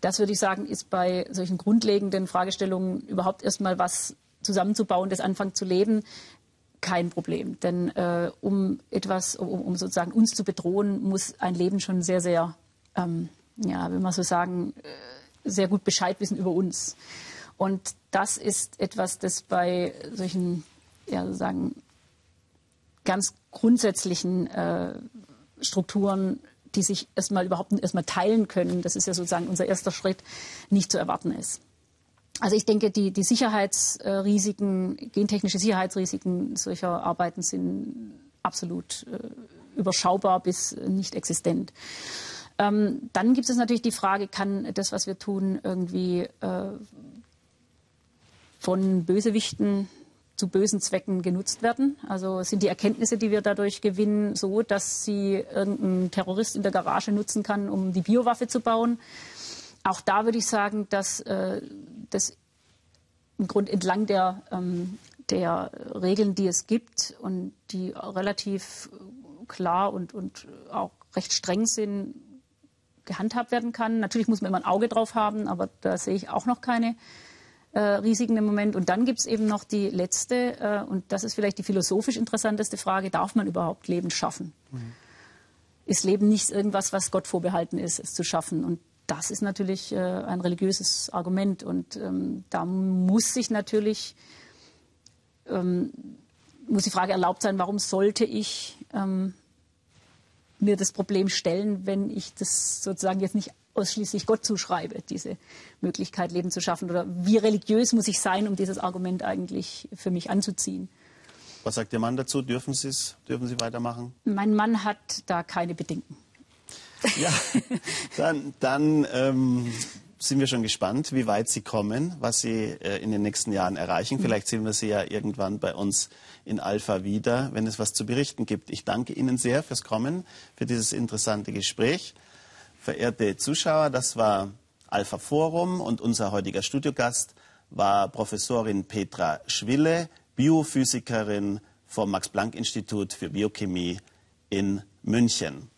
Das würde ich sagen, ist bei solchen grundlegenden Fragestellungen überhaupt erstmal was zusammenzubauen, das anfängt zu leben, kein Problem. Denn äh, um etwas, um, um, sozusagen uns zu bedrohen, muss ein Leben schon sehr, sehr, ähm, ja, wenn man so sagen, äh, sehr gut Bescheid wissen über uns. Und das ist etwas, das bei solchen, ja, sozusagen ganz grundsätzlichen äh, Strukturen, die sich erstmal überhaupt erstmal teilen können, das ist ja sozusagen unser erster Schritt, nicht zu erwarten ist. Also ich denke, die, die Sicherheitsrisiken, gentechnische Sicherheitsrisiken solcher Arbeiten sind absolut äh, überschaubar bis nicht existent. Ähm, dann gibt es natürlich die Frage, kann das, was wir tun, irgendwie äh, von Bösewichten zu bösen Zwecken genutzt werden? Also sind die Erkenntnisse, die wir dadurch gewinnen, so, dass sie irgendein Terrorist in der Garage nutzen kann, um die Biowaffe zu bauen? Auch da würde ich sagen, dass äh, das im Grunde entlang der, ähm, der Regeln, die es gibt und die relativ klar und, und auch recht streng sind, gehandhabt werden kann. Natürlich muss man immer ein Auge drauf haben, aber da sehe ich auch noch keine äh, Risiken im Moment. Und dann gibt es eben noch die letzte, äh, und das ist vielleicht die philosophisch interessanteste Frage, darf man überhaupt Leben schaffen? Mhm. Ist Leben nicht irgendwas, was Gott vorbehalten ist, es zu schaffen? Und das ist natürlich äh, ein religiöses Argument. Und ähm, da muss sich natürlich ähm, muss die Frage erlaubt sein, warum sollte ich ähm, mir das Problem stellen, wenn ich das sozusagen jetzt nicht ausschließlich Gott zuschreibe, diese Möglichkeit, Leben zu schaffen? Oder wie religiös muss ich sein, um dieses Argument eigentlich für mich anzuziehen? Was sagt Ihr Mann dazu? Dürfen Sie es? Dürfen Sie weitermachen? Mein Mann hat da keine Bedenken. Ja, dann, dann ähm, sind wir schon gespannt, wie weit Sie kommen, was Sie äh, in den nächsten Jahren erreichen. Vielleicht sehen wir Sie ja irgendwann bei uns in Alpha wieder, wenn es was zu berichten gibt. Ich danke Ihnen sehr fürs Kommen, für dieses interessante Gespräch. Verehrte Zuschauer, das war Alpha Forum und unser heutiger Studiogast war Professorin Petra Schwille, Biophysikerin vom Max-Planck-Institut für Biochemie in München.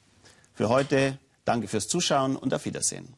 Für heute danke fürs Zuschauen und auf Wiedersehen.